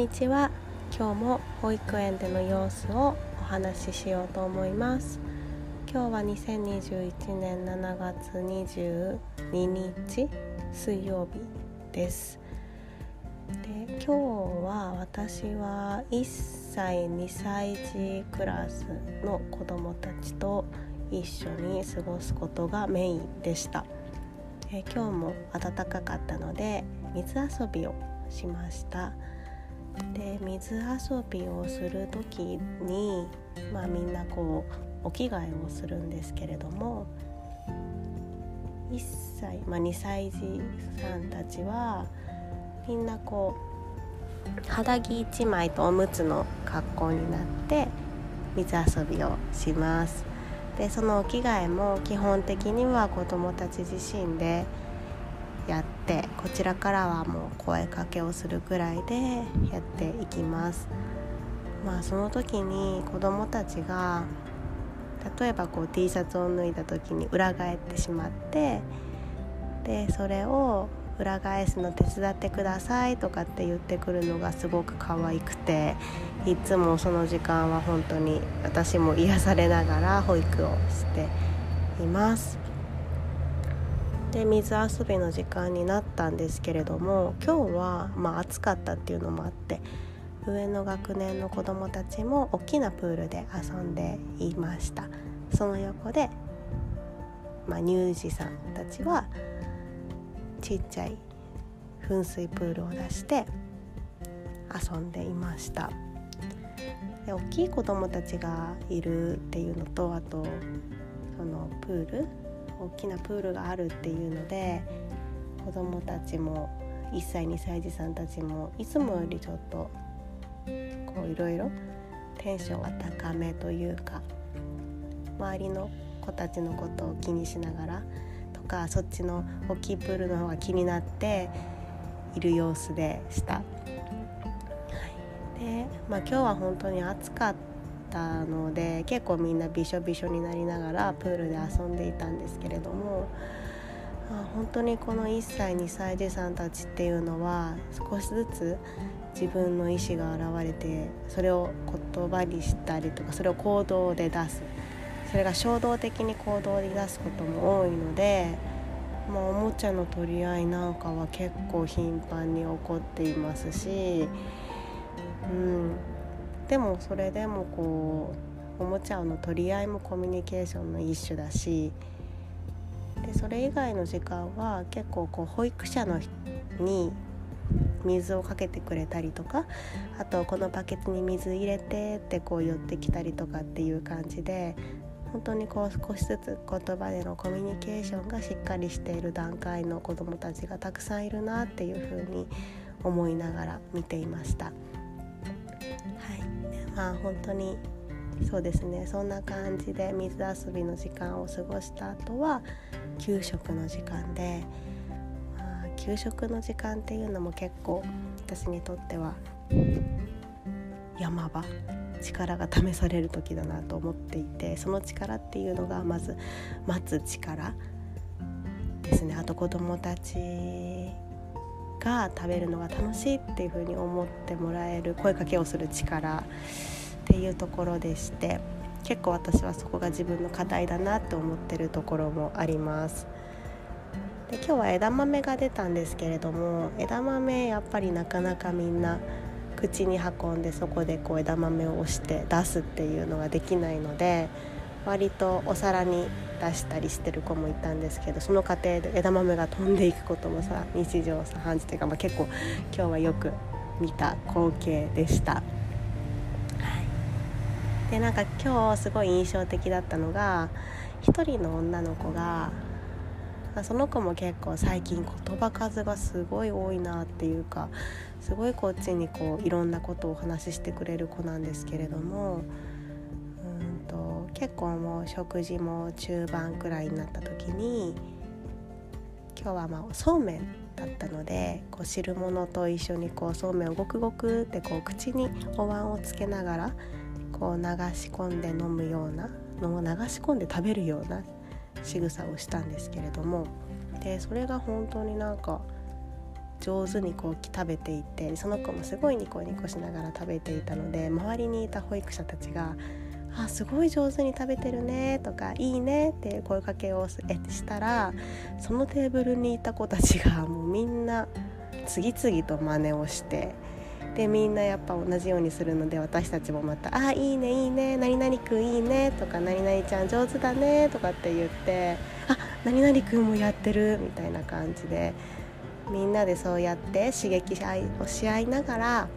にちは。今日も保育園での様子をお話ししようと思います。今日は2021年7月22日水曜日です。で今日は私は1歳2歳児クラスの子どもたちと一緒に過ごすことがメインでした。え今日も暖かかったので水遊びをしました。で水遊びをする時に、まあ、みんなこうお着替えをするんですけれども1歳、まあ、2歳児さんたちはみんなこう肌着1枚とおむつの格好になって水遊びをします。でそのお着替えも基本的には子どもたち自身でやってこちらからはもう声かけをするくらいでやっていきます。まあその時に子どもたちが例えばこう T シャツを脱いだ時に裏返ってしまってでそれを裏返すの手伝ってくださいとかって言ってくるのがすごく可愛くていつもその時間は本当に私も癒されながら保育をしています。で水遊びの時間になったんですけれども今日はまあ暑かったっていうのもあって上の学年の子どもたちも大きなプールで遊んでいました。その横で、まあ、乳児さんたちはちっちゃい噴水プールを出して遊んでいました。で大きい子どもたちがいるっていうのとあとそのプール大きなプールがあるっていうので子どもたちも1歳2歳児さんたちもいつもよりちょっとこういろいろテンションが高めというか周りの子たちのことを気にしながらとかそっちの大きいプールの方が気になっている様子でした。はい、で、まあ、今日は本当に暑かったたので結構みんなびしょびしょになりながらプールで遊んでいたんですけれども。本当にこの1歳2歳児さんたちっていうのは少しずつ自分の意思が現れてそれを言葉にしたりとかそれを行動で出すそれが衝動的に行動で出すことも多いので、まあ、おもちゃの取り合いなんかは結構頻繁に起こっていますし、うん、でもそれでもこうおもちゃの取り合いもコミュニケーションの一種だしでそれ以外の時間は結構こう保育者のに水をかけてくれたりとかあとこのバケツに水入れてってこう寄ってきたりとかっていう感じで本当にこう少しずつ言葉でのコミュニケーションがしっかりしている段階の子どもたちがたくさんいるなっていうふうに思いながら見ていました。あ、本当にそうですね。そんな感じで水遊びの時間を過ごした後は給食の時間で、まあ、給食の時間っていうのも結構私にとっては山場力が試される時だなと思っていてその力っていうのがまず待つ力ですね。あと子どもたちが食べるのが楽しいっていうふうに思ってもらえる声かけをする力っていうところでして結構私はそこが自分の課題だなって思ってるところもあります。で今日は枝豆が出たんですけれども枝豆やっぱりなかなかみんな口に運んでそこでこう枝豆を押して出すっていうのができないので割とお皿に出したりしてる子もいたんですけどその過程で枝豆が飛んでいくこともさ日常茶飯事というか、まあ、結構今日はよく見た光景でした。はい、でなんか今日すごい印象的だったのが一人の女の子がその子も結構最近言葉数がすごい多いなっていうかすごいこっちにこういろんなことをお話ししてくれる子なんですけれども結構もう食事も中盤くらいになった時に今日はまあそうめんだったのでこう汁物と一緒にこうそうめんをごくごくってこう口にお椀をつけながらこう流し込んで飲むようなのを流し込んで食べるような仕草をしたんですけれどもでそれが本当になんか上手にこう食べていてその子もすごいニコニコしながら食べていたので周りにいた保育者たちが「あすごい上手に食べてるね」とか「いいね」って声かけをしたらそのテーブルにいた子たちがもうみんな次々と真似をしてでみんなやっぱ同じようにするので私たちもまた「あいいねいいね何々くんいいね」とか「何々ちゃん上手だね」とかって言って「あ何々くんもやってる」みたいな感じでみんなでそうやって刺激をし合いながら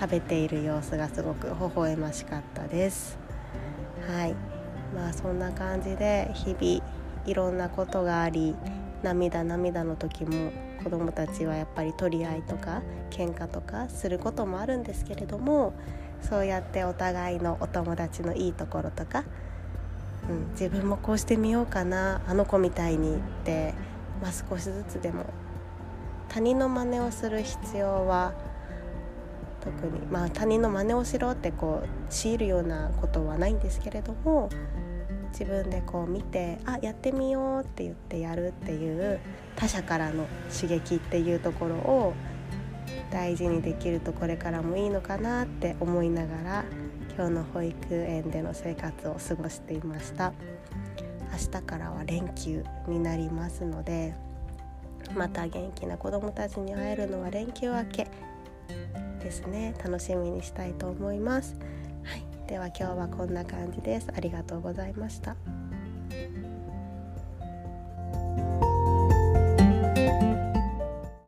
食べている様子がすごく微笑ましかったです。はいまあそんな感じで日々いろんなことがあり涙涙の時も子どもたちはやっぱり取り合いとか喧嘩とかすることもあるんですけれどもそうやってお互いのお友達のいいところとか、うん、自分もこうしてみようかなあの子みたいにって、まあ、少しずつでも他人の真似をする必要は特に、まあ、他人の真似をしろってこう強いるようなことはないんですけれども自分でこう見てあやってみようって言ってやるっていう他者からの刺激っていうところを大事にできるとこれからもいいのかなって思いながら今日の保育園での生活を過ごしていました。明日からは連休になりますのでまた元気な子どもたちに会えるのは連休明け。ですね。楽しみにしたいと思います。はい。では今日はこんな感じです。ありがとうございました。